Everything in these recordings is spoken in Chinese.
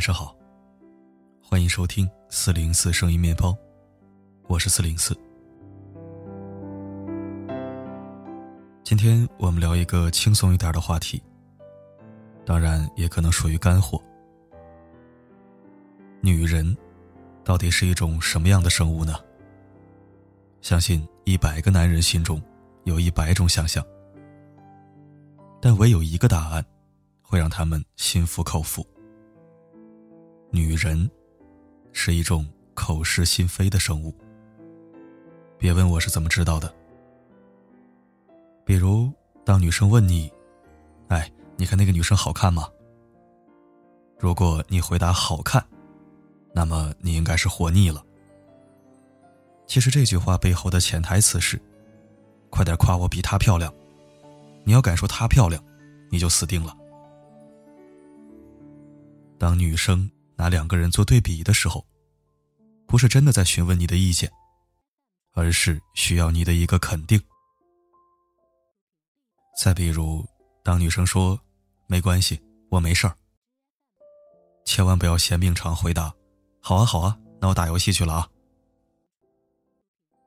晚上好，欢迎收听四零四声音面包，我是四零四。今天我们聊一个轻松一点的话题，当然也可能属于干货。女人到底是一种什么样的生物呢？相信一百个男人心中有一百种想象，但唯有一个答案会让他们心服口服。女人是一种口是心非的生物。别问我是怎么知道的。比如，当女生问你：“哎，你看那个女生好看吗？”如果你回答“好看”，那么你应该是活腻了。其实这句话背后的潜台词是：快点夸我比她漂亮。你要敢说她漂亮，你就死定了。当女生。拿两个人做对比的时候，不是真的在询问你的意见，而是需要你的一个肯定。再比如，当女生说“没关系，我没事儿”，千万不要嫌命长回答“好啊好啊，那我打游戏去了啊”。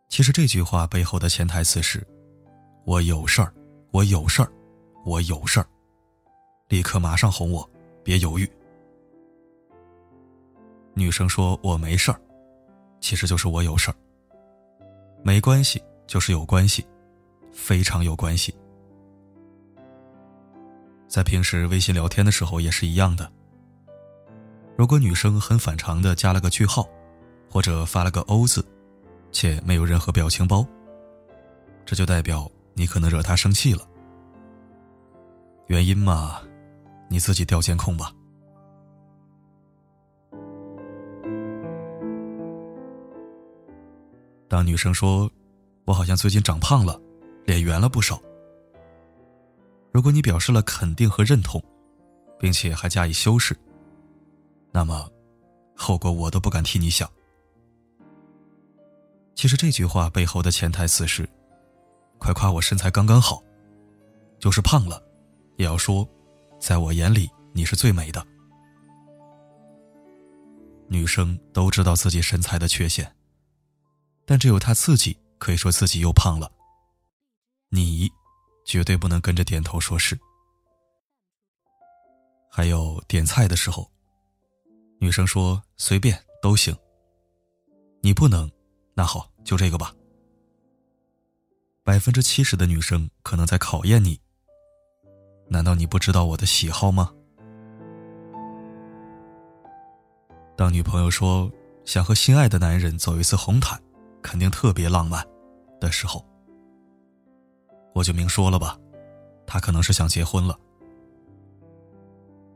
其实这句话背后的潜台词是：我有事儿，我有事儿，我有事儿，立刻马上哄我，别犹豫。女生说：“我没事儿，其实就是我有事儿。没关系，就是有关系，非常有关系。在平时微信聊天的时候也是一样的。如果女生很反常的加了个句号，或者发了个 O 字，且没有任何表情包，这就代表你可能惹她生气了。原因嘛，你自己调监控吧。”当女生说：“我好像最近长胖了，脸圆了不少。”如果你表示了肯定和认同，并且还加以修饰，那么后果我都不敢替你想。其实这句话背后的潜台词是：快夸我身材刚刚好，就是胖了，也要说，在我眼里你是最美的。女生都知道自己身材的缺陷。但只有他自己可以说自己又胖了。你绝对不能跟着点头说是。还有点菜的时候，女生说随便都行。你不能，那好，就这个吧。百分之七十的女生可能在考验你。难道你不知道我的喜好吗？当女朋友说想和心爱的男人走一次红毯。肯定特别浪漫的时候，我就明说了吧，他可能是想结婚了。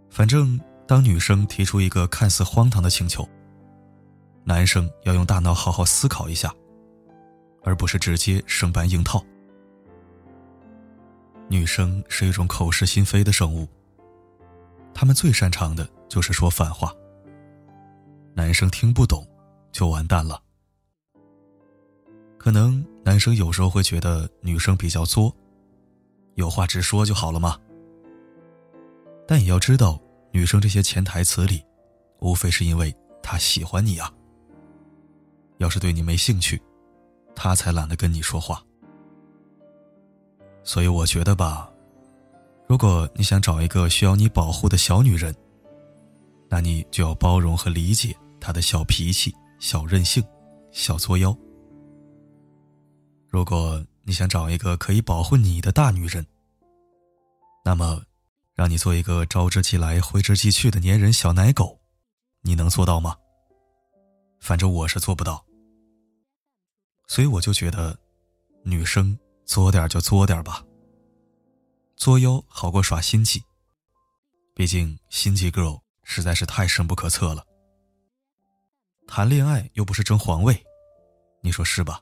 反正当女生提出一个看似荒唐的请求，男生要用大脑好好思考一下，而不是直接生搬硬套。女生是一种口是心非的生物，他们最擅长的就是说反话。男生听不懂，就完蛋了。可能男生有时候会觉得女生比较作，有话直说就好了嘛。但也要知道，女生这些潜台词里，无非是因为她喜欢你啊。要是对你没兴趣，她才懒得跟你说话。所以我觉得吧，如果你想找一个需要你保护的小女人，那你就要包容和理解她的小脾气、小任性、小作妖。如果你想找一个可以保护你的大女人，那么，让你做一个招之即来挥之即去的粘人小奶狗，你能做到吗？反正我是做不到。所以我就觉得，女生作点就作点吧。作妖好过耍心机，毕竟心机 girl 实在是太深不可测了。谈恋爱又不是争皇位，你说是吧？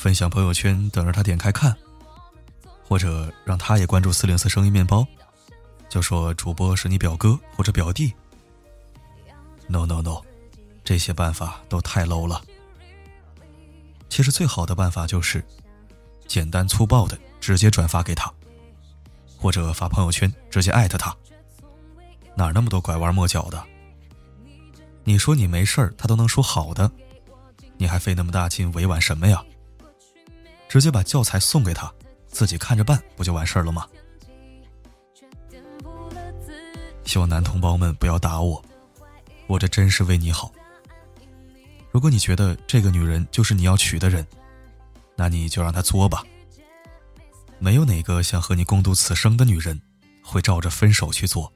分享朋友圈，等着他点开看，或者让他也关注四零四声音面包，就说主播是你表哥或者表弟。No No No，这些办法都太 low 了。其实最好的办法就是简单粗暴的直接转发给他，或者发朋友圈直接艾特他。哪那么多拐弯抹角的？你说你没事儿，他都能说好的，你还费那么大劲委婉什么呀？直接把教材送给他，自己看着办，不就完事儿了吗？希望男同胞们不要打我，我这真是为你好。如果你觉得这个女人就是你要娶的人，那你就让她作吧。没有哪个想和你共度此生的女人，会照着分手去做。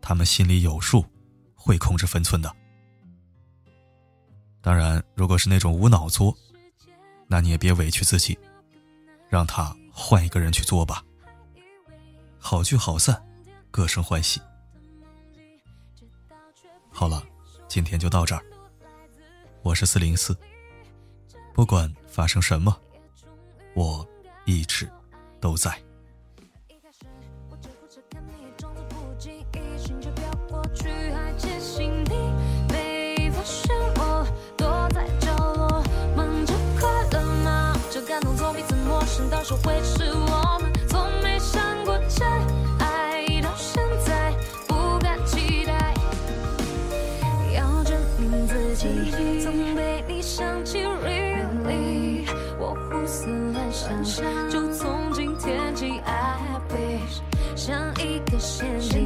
他们心里有数，会控制分寸的。当然，如果是那种无脑作，那你也别委屈自己，让他换一个人去做吧。好聚好散，各生欢喜。好了，今天就到这儿。我是四零四，不管发生什么，我一直都在。到手会是我们从没想过真爱，到现在不敢期待。要证明自己，总被你想起，really，我胡思乱想，就从今天起，I wish，像一个陷阱，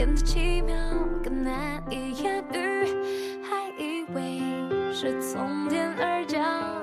变得奇妙更难以言喻还以为是从天而降。